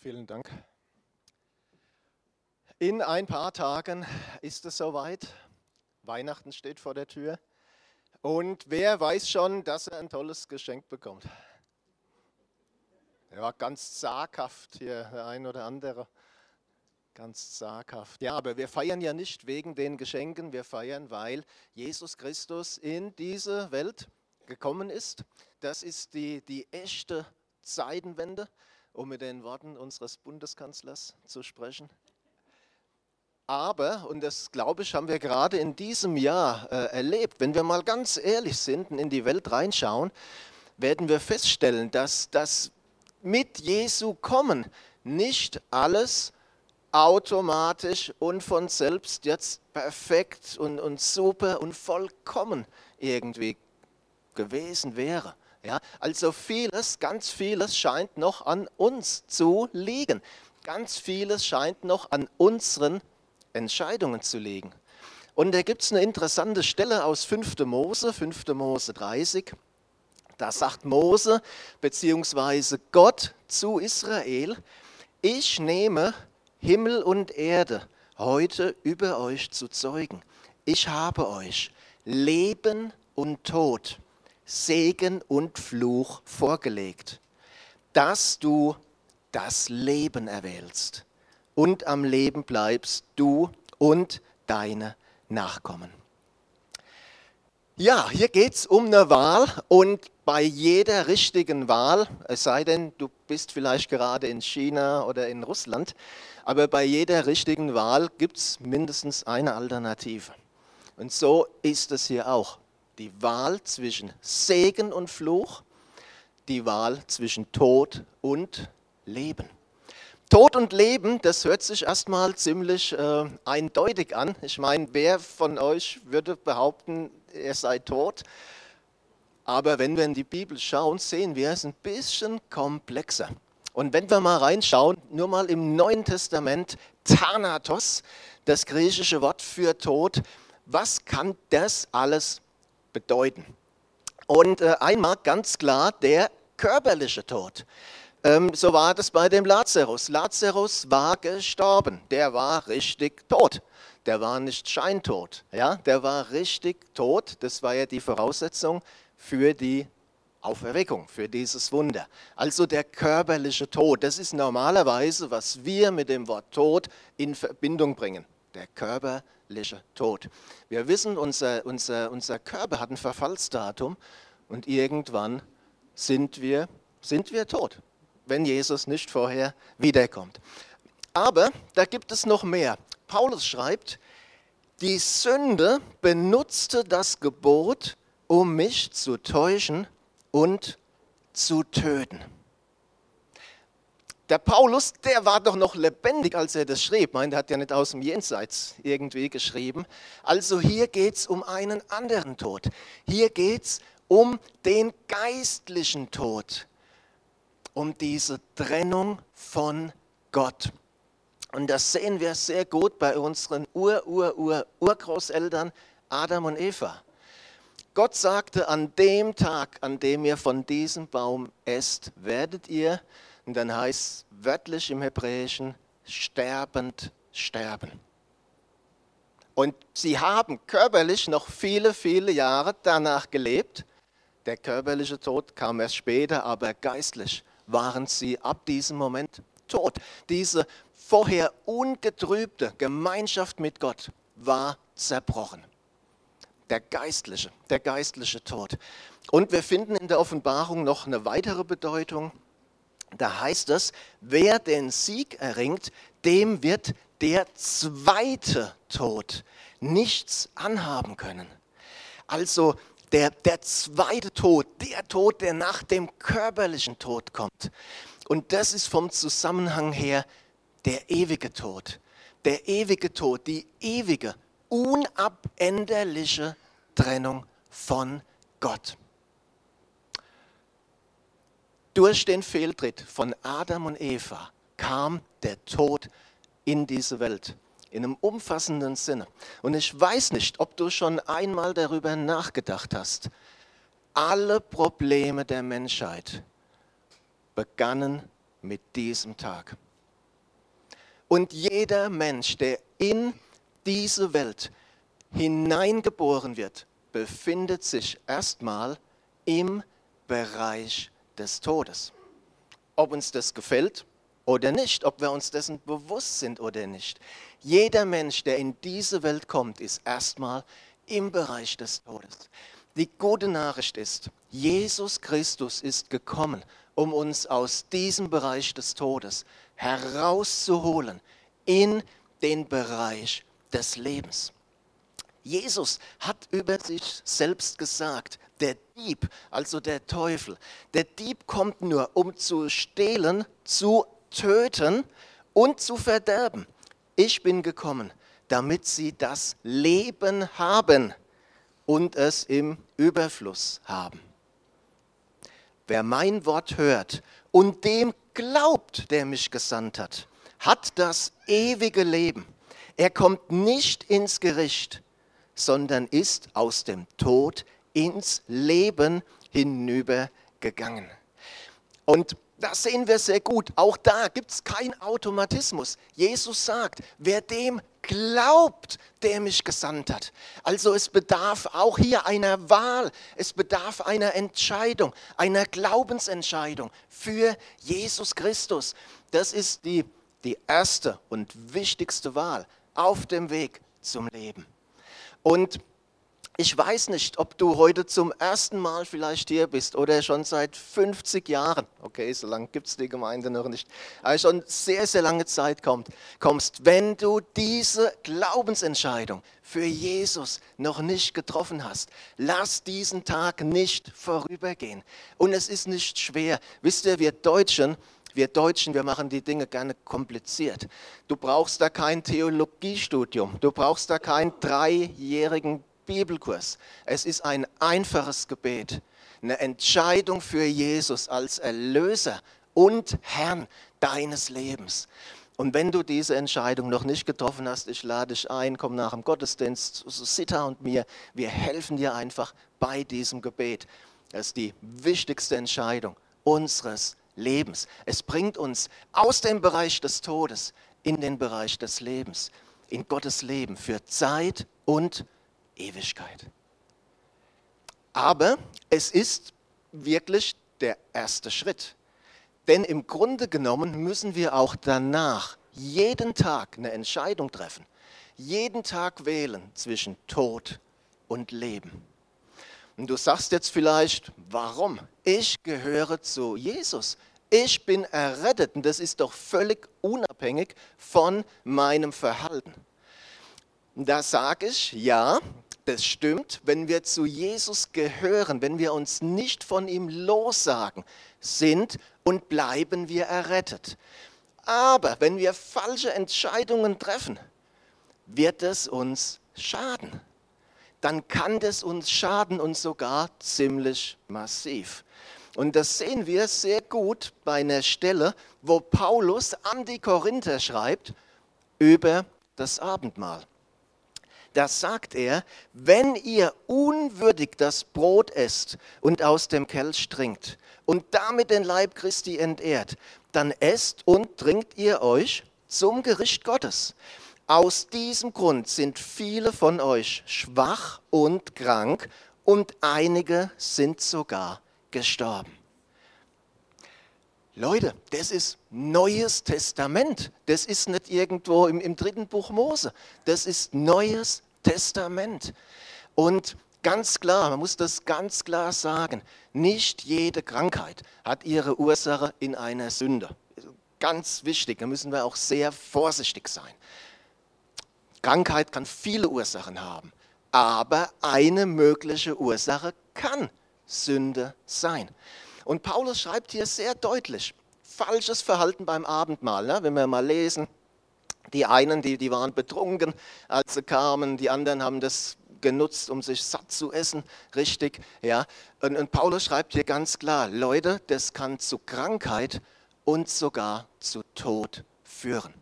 vielen Dank. In ein paar Tagen ist es soweit. Weihnachten steht vor der Tür. Und wer weiß schon, dass er ein tolles Geschenk bekommt? War ganz zaghaft hier, der ein oder andere. Ganz zaghaft. Ja, aber wir feiern ja nicht wegen den Geschenken, wir feiern, weil Jesus Christus in diese Welt gekommen ist. Das ist die, die echte Zeitenwende um mit den Worten unseres Bundeskanzlers zu sprechen. Aber, und das glaube ich, haben wir gerade in diesem Jahr äh, erlebt, wenn wir mal ganz ehrlich sind und in die Welt reinschauen, werden wir feststellen, dass das mit Jesu kommen nicht alles automatisch und von selbst jetzt perfekt und, und super und vollkommen irgendwie gewesen wäre. Ja, also vieles, ganz vieles scheint noch an uns zu liegen. Ganz vieles scheint noch an unseren Entscheidungen zu liegen. Und da gibt es eine interessante Stelle aus 5. Mose, 5. Mose 30. Da sagt Mose bzw. Gott zu Israel, ich nehme Himmel und Erde heute über euch zu zeugen. Ich habe euch Leben und Tod Segen und Fluch vorgelegt, dass du das Leben erwählst und am Leben bleibst, du und deine Nachkommen. Ja, hier geht es um eine Wahl und bei jeder richtigen Wahl, es sei denn, du bist vielleicht gerade in China oder in Russland, aber bei jeder richtigen Wahl gibt es mindestens eine Alternative. Und so ist es hier auch die Wahl zwischen Segen und Fluch, die Wahl zwischen Tod und Leben. Tod und Leben, das hört sich erstmal ziemlich äh, eindeutig an. Ich meine, wer von euch würde behaupten, er sei tot? Aber wenn wir in die Bibel schauen, sehen wir es ein bisschen komplexer. Und wenn wir mal reinschauen, nur mal im Neuen Testament, Thanatos, das griechische Wort für Tod, was kann das alles bedeuten. Und äh, einmal ganz klar der körperliche Tod. Ähm, so war das bei dem Lazarus. Lazarus war gestorben, der war richtig tot. Der war nicht scheintot, ja? der war richtig tot. Das war ja die Voraussetzung für die Auferweckung, für dieses Wunder. Also der körperliche Tod, das ist normalerweise, was wir mit dem Wort Tod in Verbindung bringen. Der körperliche Tod. Wir wissen, unser, unser, unser Körper hat ein Verfallsdatum und irgendwann sind wir, sind wir tot, wenn Jesus nicht vorher wiederkommt. Aber da gibt es noch mehr. Paulus schreibt, die Sünde benutzte das Gebot, um mich zu täuschen und zu töten. Der Paulus, der war doch noch lebendig, als er das schrieb. Meint, er hat ja nicht aus dem Jenseits irgendwie geschrieben. Also hier geht es um einen anderen Tod. Hier geht es um den geistlichen Tod, um diese Trennung von Gott. Und das sehen wir sehr gut bei unseren Ur-Ur-Ur-Urgroßeltern Adam und Eva. Gott sagte, an dem Tag, an dem ihr von diesem Baum esst, werdet ihr und dann heißt wörtlich im Hebräischen, sterbend sterben. Und sie haben körperlich noch viele, viele Jahre danach gelebt. Der körperliche Tod kam erst später, aber geistlich waren sie ab diesem Moment tot. Diese vorher ungetrübte Gemeinschaft mit Gott war zerbrochen. Der geistliche, der geistliche Tod. Und wir finden in der Offenbarung noch eine weitere Bedeutung. Da heißt es, wer den Sieg erringt, dem wird der zweite Tod nichts anhaben können. Also der, der zweite Tod, der Tod, der nach dem körperlichen Tod kommt. Und das ist vom Zusammenhang her der ewige Tod. Der ewige Tod, die ewige, unabänderliche Trennung von Gott. Durch den Fehltritt von Adam und Eva kam der Tod in diese Welt in einem umfassenden Sinne. Und ich weiß nicht, ob du schon einmal darüber nachgedacht hast. Alle Probleme der Menschheit begannen mit diesem Tag. Und jeder Mensch, der in diese Welt hineingeboren wird, befindet sich erstmal im Bereich des Todes. Ob uns das gefällt oder nicht, ob wir uns dessen bewusst sind oder nicht. Jeder Mensch, der in diese Welt kommt, ist erstmal im Bereich des Todes. Die gute Nachricht ist, Jesus Christus ist gekommen, um uns aus diesem Bereich des Todes herauszuholen in den Bereich des Lebens. Jesus hat über sich selbst gesagt, der Dieb, also der Teufel, der Dieb kommt nur, um zu stehlen, zu töten und zu verderben. Ich bin gekommen, damit sie das Leben haben und es im Überfluss haben. Wer mein Wort hört und dem glaubt, der mich gesandt hat, hat das ewige Leben. Er kommt nicht ins Gericht, sondern ist aus dem Tod ins Leben hinübergegangen. Und das sehen wir sehr gut. Auch da gibt es keinen Automatismus. Jesus sagt, wer dem glaubt, der mich gesandt hat. Also es bedarf auch hier einer Wahl, es bedarf einer Entscheidung, einer Glaubensentscheidung für Jesus Christus. Das ist die, die erste und wichtigste Wahl auf dem Weg zum Leben. Und ich weiß nicht, ob du heute zum ersten Mal vielleicht hier bist oder schon seit 50 Jahren. Okay, so lange gibt es die Gemeinde noch nicht. Aber schon sehr, sehr lange Zeit kommt, kommst. Wenn du diese Glaubensentscheidung für Jesus noch nicht getroffen hast, lass diesen Tag nicht vorübergehen. Und es ist nicht schwer. Wisst ihr, wir Deutschen, wir Deutschen, wir machen die Dinge gerne kompliziert. Du brauchst da kein Theologiestudium, du brauchst da keinen dreijährigen Bibelkurs. Es ist ein einfaches Gebet, eine Entscheidung für Jesus als Erlöser und Herrn deines Lebens. Und wenn du diese Entscheidung noch nicht getroffen hast, ich lade dich ein, komm nach dem Gottesdienst zu Sita und mir. Wir helfen dir einfach bei diesem Gebet. Das ist die wichtigste Entscheidung unseres Lebens. Es bringt uns aus dem Bereich des Todes in den Bereich des Lebens, in Gottes Leben für Zeit und Ewigkeit. Aber es ist wirklich der erste Schritt. Denn im Grunde genommen müssen wir auch danach jeden Tag eine Entscheidung treffen, jeden Tag wählen zwischen Tod und Leben. Und du sagst jetzt vielleicht, warum? Ich gehöre zu Jesus. Ich bin errettet und das ist doch völlig unabhängig von meinem Verhalten. Da sage ich, ja, das stimmt, wenn wir zu Jesus gehören, wenn wir uns nicht von ihm lossagen, sind und bleiben wir errettet. Aber wenn wir falsche Entscheidungen treffen, wird es uns schaden. Dann kann das uns schaden und sogar ziemlich massiv. Und das sehen wir sehr gut bei einer Stelle, wo Paulus an die Korinther schreibt über das Abendmahl da sagt er, wenn ihr unwürdig das Brot esst und aus dem Kelch trinkt und damit den Leib Christi entehrt, dann esst und trinkt ihr euch zum Gericht Gottes. Aus diesem Grund sind viele von euch schwach und krank und einige sind sogar gestorben. Leute, das ist Neues Testament. Das ist nicht irgendwo im, im dritten Buch Mose. Das ist Neues Testament. Und ganz klar, man muss das ganz klar sagen, nicht jede Krankheit hat ihre Ursache in einer Sünde. Ganz wichtig, da müssen wir auch sehr vorsichtig sein. Krankheit kann viele Ursachen haben, aber eine mögliche Ursache kann Sünde sein. Und Paulus schreibt hier sehr deutlich, falsches Verhalten beim Abendmahl. Ne? Wenn wir mal lesen, die einen, die, die waren betrunken, als sie kamen, die anderen haben das genutzt, um sich satt zu essen, richtig. Ja. Und, und Paulus schreibt hier ganz klar, Leute, das kann zu Krankheit und sogar zu Tod führen.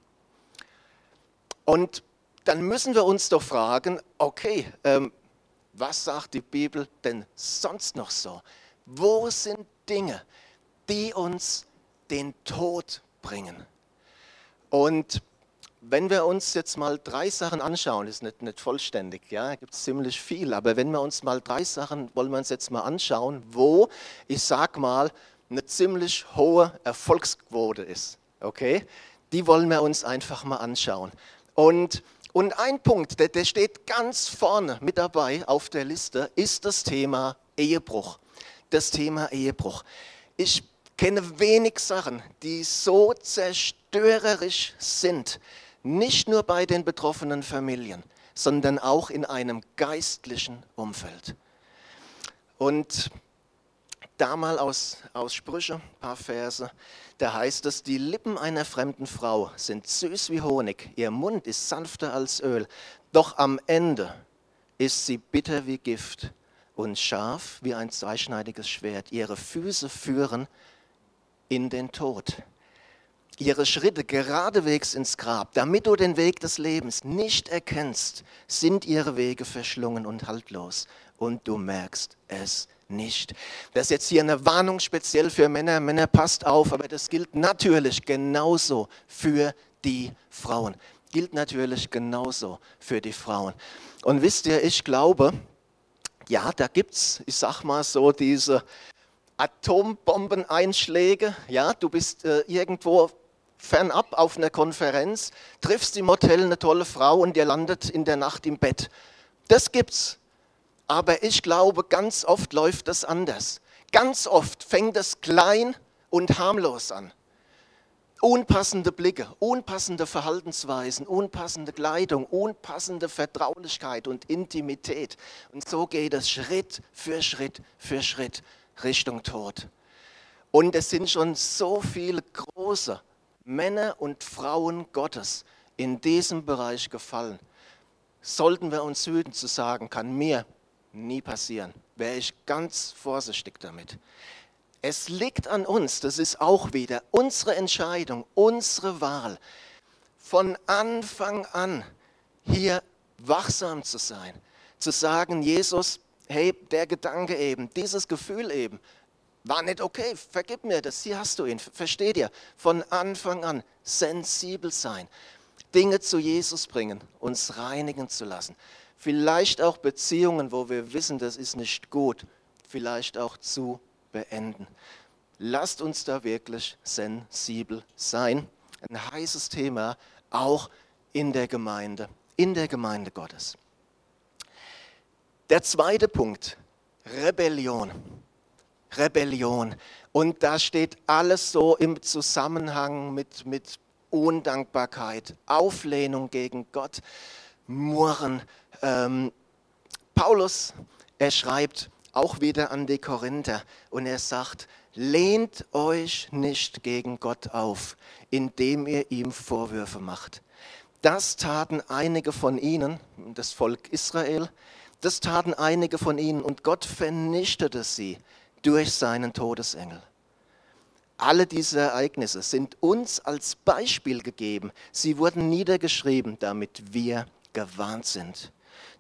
Und dann müssen wir uns doch fragen, okay, ähm, was sagt die Bibel denn sonst noch so? Wo sind Dinge, die uns den Tod bringen. Und wenn wir uns jetzt mal drei Sachen anschauen, ist nicht, nicht vollständig, ja, gibt es ziemlich viel, aber wenn wir uns mal drei Sachen, wollen wir uns jetzt mal anschauen, wo, ich sag mal, eine ziemlich hohe Erfolgsquote ist, okay? Die wollen wir uns einfach mal anschauen. Und, und ein Punkt, der, der steht ganz vorne mit dabei auf der Liste, ist das Thema Ehebruch. Das Thema Ehebruch. Ich kenne wenig Sachen, die so zerstörerisch sind, nicht nur bei den betroffenen Familien, sondern auch in einem geistlichen Umfeld. Und da mal aus, aus Sprüche, ein paar Verse, da heißt es, die Lippen einer fremden Frau sind süß wie Honig, ihr Mund ist sanfter als Öl, doch am Ende ist sie bitter wie Gift und scharf wie ein zweischneidiges Schwert. Ihre Füße führen in den Tod. Ihre Schritte geradewegs ins Grab, damit du den Weg des Lebens nicht erkennst, sind ihre Wege verschlungen und haltlos. Und du merkst es nicht. Das ist jetzt hier eine Warnung speziell für Männer. Männer, passt auf, aber das gilt natürlich genauso für die Frauen. Gilt natürlich genauso für die Frauen. Und wisst ihr, ich glaube, ja, da gibt es, ich sag mal so, diese Atombombeneinschläge. Ja, du bist äh, irgendwo fernab auf einer Konferenz, triffst im Hotel eine tolle Frau und ihr landet in der Nacht im Bett. Das gibt's. Aber ich glaube, ganz oft läuft das anders. Ganz oft fängt es klein und harmlos an. Unpassende Blicke, unpassende Verhaltensweisen, unpassende Kleidung, unpassende Vertraulichkeit und Intimität. Und so geht es Schritt für Schritt für Schritt Richtung Tod. Und es sind schon so viele große Männer und Frauen Gottes in diesem Bereich gefallen. Sollten wir uns hüten zu sagen, kann mir nie passieren, wäre ich ganz vorsichtig damit. Es liegt an uns, das ist auch wieder unsere Entscheidung, unsere Wahl, von Anfang an hier wachsam zu sein, zu sagen, Jesus, hey, der Gedanke eben, dieses Gefühl eben, war nicht okay, vergib mir das, hier hast du ihn, versteht ihr? Von Anfang an sensibel sein, Dinge zu Jesus bringen, uns reinigen zu lassen. Vielleicht auch Beziehungen, wo wir wissen, das ist nicht gut, vielleicht auch zu beenden. Lasst uns da wirklich sensibel sein. Ein heißes Thema, auch in der Gemeinde, in der Gemeinde Gottes. Der zweite Punkt, Rebellion. Rebellion. Und da steht alles so im Zusammenhang mit, mit Undankbarkeit, Auflehnung gegen Gott, Murren. Ähm, Paulus, er schreibt auch wieder an die Korinther und er sagt, lehnt euch nicht gegen Gott auf, indem ihr ihm Vorwürfe macht. Das taten einige von ihnen, das Volk Israel, das taten einige von ihnen und Gott vernichtete sie durch seinen Todesengel. Alle diese Ereignisse sind uns als Beispiel gegeben. Sie wurden niedergeschrieben, damit wir gewarnt sind.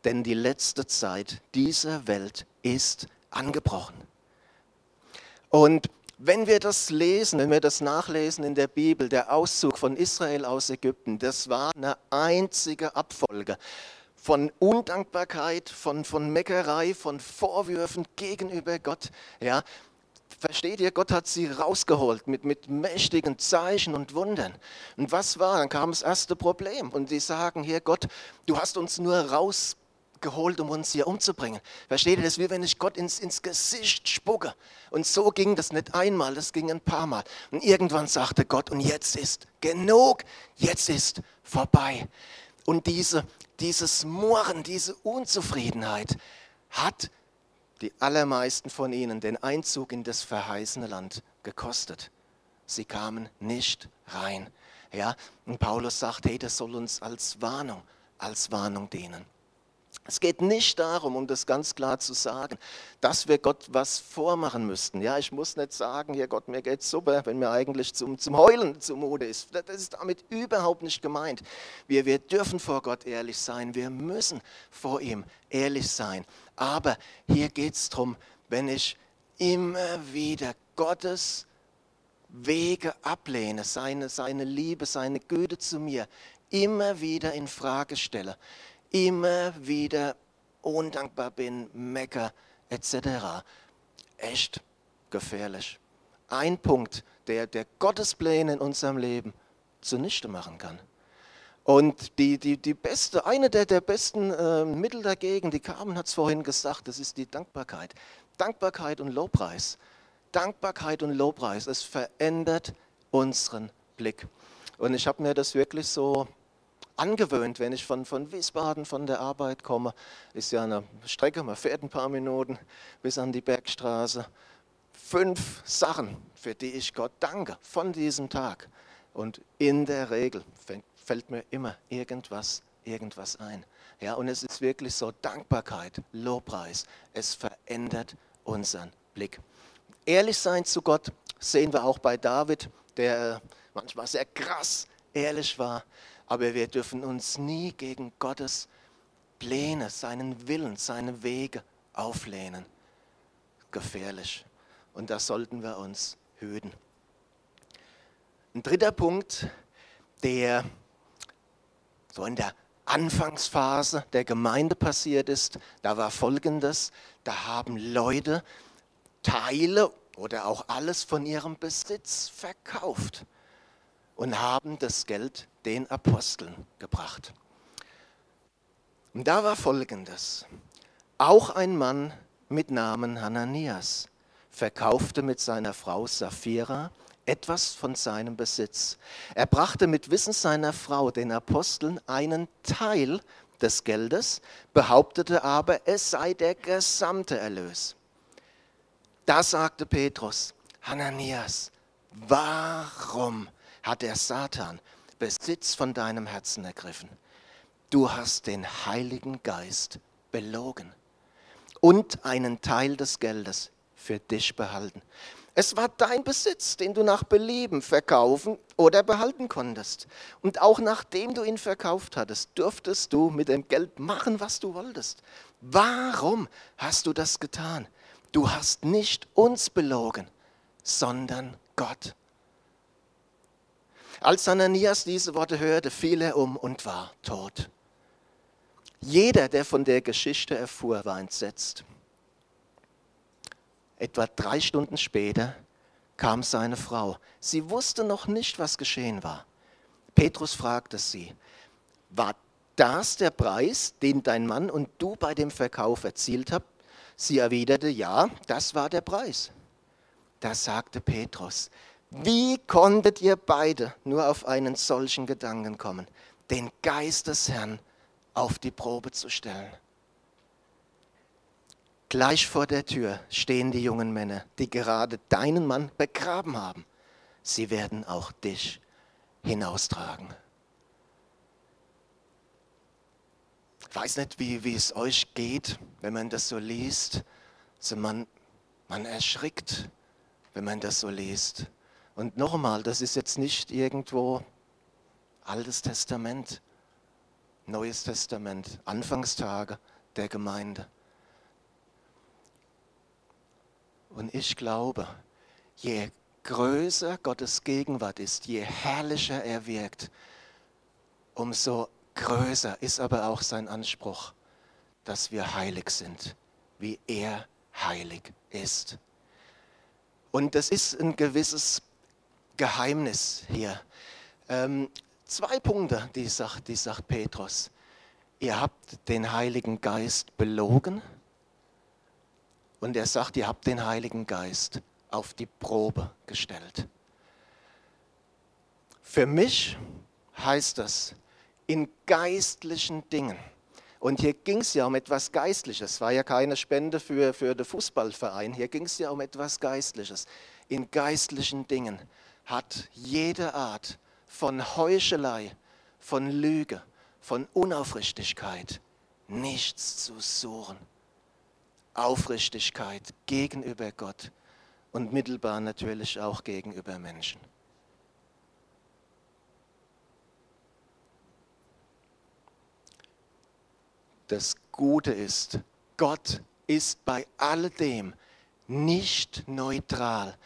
Denn die letzte Zeit dieser Welt ist angebrochen. Und wenn wir das lesen, wenn wir das nachlesen in der Bibel, der Auszug von Israel aus Ägypten, das war eine einzige Abfolge von Undankbarkeit, von, von Meckerei, von Vorwürfen gegenüber Gott. Ja, versteht ihr, Gott hat sie rausgeholt mit, mit mächtigen Zeichen und Wundern. Und was war? Dann kam das erste Problem. Und sie sagen, hier Gott, du hast uns nur rausgeholt, um uns hier umzubringen. Versteht ihr das, wie wenn ich Gott ins, ins Gesicht spucke. Und so ging das nicht einmal, das ging ein paar Mal. Und irgendwann sagte Gott, und jetzt ist genug, jetzt ist vorbei. Und diese dieses Murren, diese Unzufriedenheit hat die allermeisten von ihnen den Einzug in das verheißene Land gekostet. Sie kamen nicht rein. Ja, und Paulus sagt, hey, das soll uns als Warnung, als Warnung dienen. Es geht nicht darum, um das ganz klar zu sagen, dass wir Gott was vormachen müssten. Ja, ich muss nicht sagen, hier Gott, mir geht's super, wenn mir eigentlich zum, zum Heulen zumute ist. Das ist damit überhaupt nicht gemeint. Wir, wir dürfen vor Gott ehrlich sein, wir müssen vor ihm ehrlich sein. Aber hier geht es darum, wenn ich immer wieder Gottes Wege ablehne, seine, seine Liebe, seine Güte zu mir immer wieder in Frage stelle, immer wieder undankbar bin, mecker etc. Echt gefährlich. Ein Punkt, der, der Gottes Pläne in unserem Leben zunichte machen kann. Und die, die, die beste, eine der, der besten äh, Mittel dagegen, die Carmen hat es vorhin gesagt, das ist die Dankbarkeit. Dankbarkeit und Lobpreis. Dankbarkeit und Lobpreis, es verändert unseren Blick. Und ich habe mir das wirklich so angewöhnt, wenn ich von, von Wiesbaden, von der Arbeit komme. Ist ja eine Strecke, man fährt ein paar Minuten bis an die Bergstraße. Fünf Sachen, für die ich Gott danke von diesem Tag. Und in der Regel fällt mir immer irgendwas, irgendwas ein. Ja, und es ist wirklich so Dankbarkeit, Lobpreis. Es verändert unseren Blick. Ehrlich sein zu Gott sehen wir auch bei David, der manchmal sehr krass ehrlich war. Aber wir dürfen uns nie gegen Gottes Pläne, seinen Willen, seine Wege auflehnen. Gefährlich. Und da sollten wir uns hüten. Ein dritter Punkt, der so in der Anfangsphase der Gemeinde passiert ist, da war Folgendes, da haben Leute Teile oder auch alles von ihrem Besitz verkauft und haben das Geld den Aposteln gebracht. Und da war Folgendes, auch ein Mann mit Namen Hananias verkaufte mit seiner Frau Sapphira etwas von seinem Besitz. Er brachte mit Wissen seiner Frau den Aposteln einen Teil des Geldes, behauptete aber, es sei der gesamte Erlös. Da sagte Petrus, Hananias, warum hat der Satan Besitz von deinem Herzen ergriffen? Du hast den Heiligen Geist belogen und einen Teil des Geldes für dich behalten. Es war dein Besitz, den du nach Belieben verkaufen oder behalten konntest. Und auch nachdem du ihn verkauft hattest, durftest du mit dem Geld machen, was du wolltest. Warum hast du das getan? Du hast nicht uns belogen, sondern Gott. Als Ananias diese Worte hörte, fiel er um und war tot. Jeder, der von der Geschichte erfuhr, war entsetzt. Etwa drei Stunden später kam seine Frau. Sie wusste noch nicht, was geschehen war. Petrus fragte sie, war das der Preis, den dein Mann und du bei dem Verkauf erzielt habt? Sie erwiderte, ja, das war der Preis. Da sagte Petrus, wie konntet ihr beide nur auf einen solchen Gedanken kommen, den Geist des Herrn auf die Probe zu stellen? Gleich vor der Tür stehen die jungen Männer, die gerade deinen Mann begraben haben. Sie werden auch dich hinaustragen. Ich weiß nicht, wie, wie es euch geht, wenn man das so liest. Also man, man erschrickt, wenn man das so liest. Und nochmal, das ist jetzt nicht irgendwo Altes Testament, Neues Testament, Anfangstage der Gemeinde. Und ich glaube, je größer Gottes Gegenwart ist, je herrlicher er wirkt, umso größer ist aber auch sein Anspruch, dass wir heilig sind, wie er heilig ist. Und das ist ein gewisses Geheimnis hier. Ähm, zwei Punkte, die sagt, die sagt Petrus. Ihr habt den Heiligen Geist belogen und er sagt, ihr habt den Heiligen Geist auf die Probe gestellt. Für mich heißt das, in geistlichen Dingen, und hier ging es ja um etwas Geistliches, es war ja keine Spende für, für den Fußballverein, hier ging es ja um etwas Geistliches. In geistlichen Dingen hat jede Art von Heuchelei, von Lüge, von Unaufrichtigkeit nichts zu suchen. Aufrichtigkeit gegenüber Gott und mittelbar natürlich auch gegenüber Menschen. Das Gute ist, Gott ist bei alledem nicht neutral.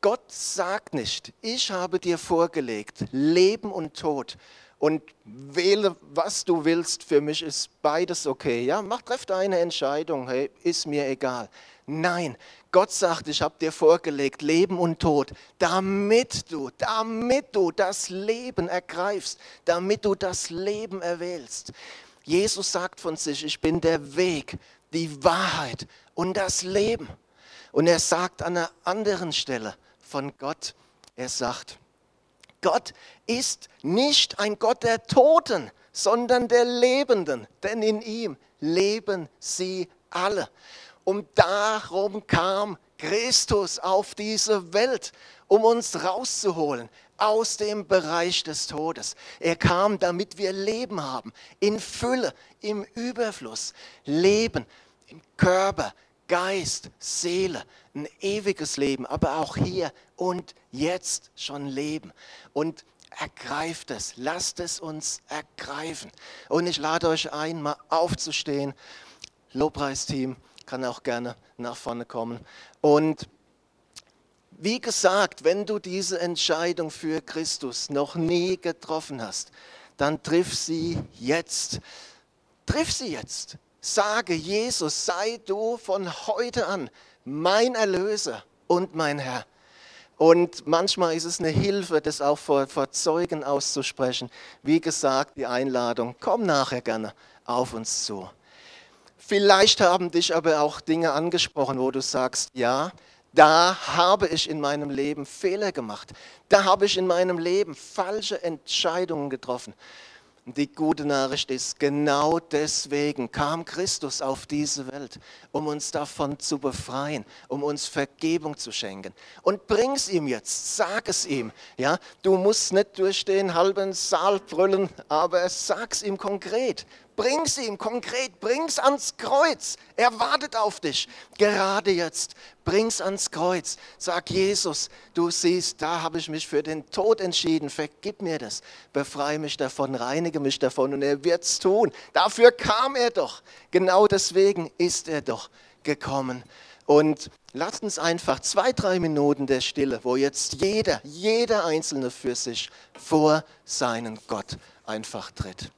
Gott sagt nicht, ich habe dir vorgelegt, Leben und Tod und wähle, was du willst. Für mich ist beides okay. Ja, mach, treff deine Entscheidung. Hey, ist mir egal. Nein, Gott sagt, ich habe dir vorgelegt, Leben und Tod, damit du, damit du das Leben ergreifst, damit du das Leben erwählst. Jesus sagt von sich, ich bin der Weg, die Wahrheit und das Leben. Und er sagt an einer anderen Stelle von Gott, er sagt, Gott ist nicht ein Gott der Toten, sondern der Lebenden, denn in ihm leben sie alle. Und darum kam Christus auf diese Welt, um uns rauszuholen aus dem Bereich des Todes. Er kam, damit wir Leben haben, in Fülle, im Überfluss. Leben im Körper, Geist, Seele, ein ewiges Leben, aber auch hier und jetzt schon leben. Und ergreift es, lasst es uns ergreifen. Und ich lade euch ein, mal aufzustehen. Lobpreisteam kann auch gerne nach vorne kommen. Und wie gesagt, wenn du diese Entscheidung für Christus noch nie getroffen hast, dann triff sie jetzt. Triff sie jetzt. Sage, Jesus, sei du von heute an mein Erlöser und mein Herr. Und manchmal ist es eine Hilfe, das auch vor, vor Zeugen auszusprechen. Wie gesagt, die Einladung, komm nachher gerne auf uns zu. Vielleicht haben dich aber auch Dinge angesprochen, wo du sagst, ja, da habe ich in meinem Leben Fehler gemacht. Da habe ich in meinem Leben falsche Entscheidungen getroffen. Und die gute Nachricht ist, genau deswegen kam Christus auf diese Welt, um uns davon zu befreien, um uns Vergebung zu schenken. Und bring es ihm jetzt, sag es ihm. Ja, du musst nicht durch den halben Saal brüllen, aber sag es ihm konkret. Bring's ihm konkret, bring's ans Kreuz. Er wartet auf dich, gerade jetzt. Bring's ans Kreuz. Sag Jesus, du siehst, da habe ich mich für den Tod entschieden. Vergib mir das. Befreie mich davon, reinige mich davon und er wird's tun. Dafür kam er doch. Genau deswegen ist er doch gekommen. Und lasst uns einfach zwei, drei Minuten der Stille, wo jetzt jeder, jeder Einzelne für sich vor seinen Gott einfach tritt.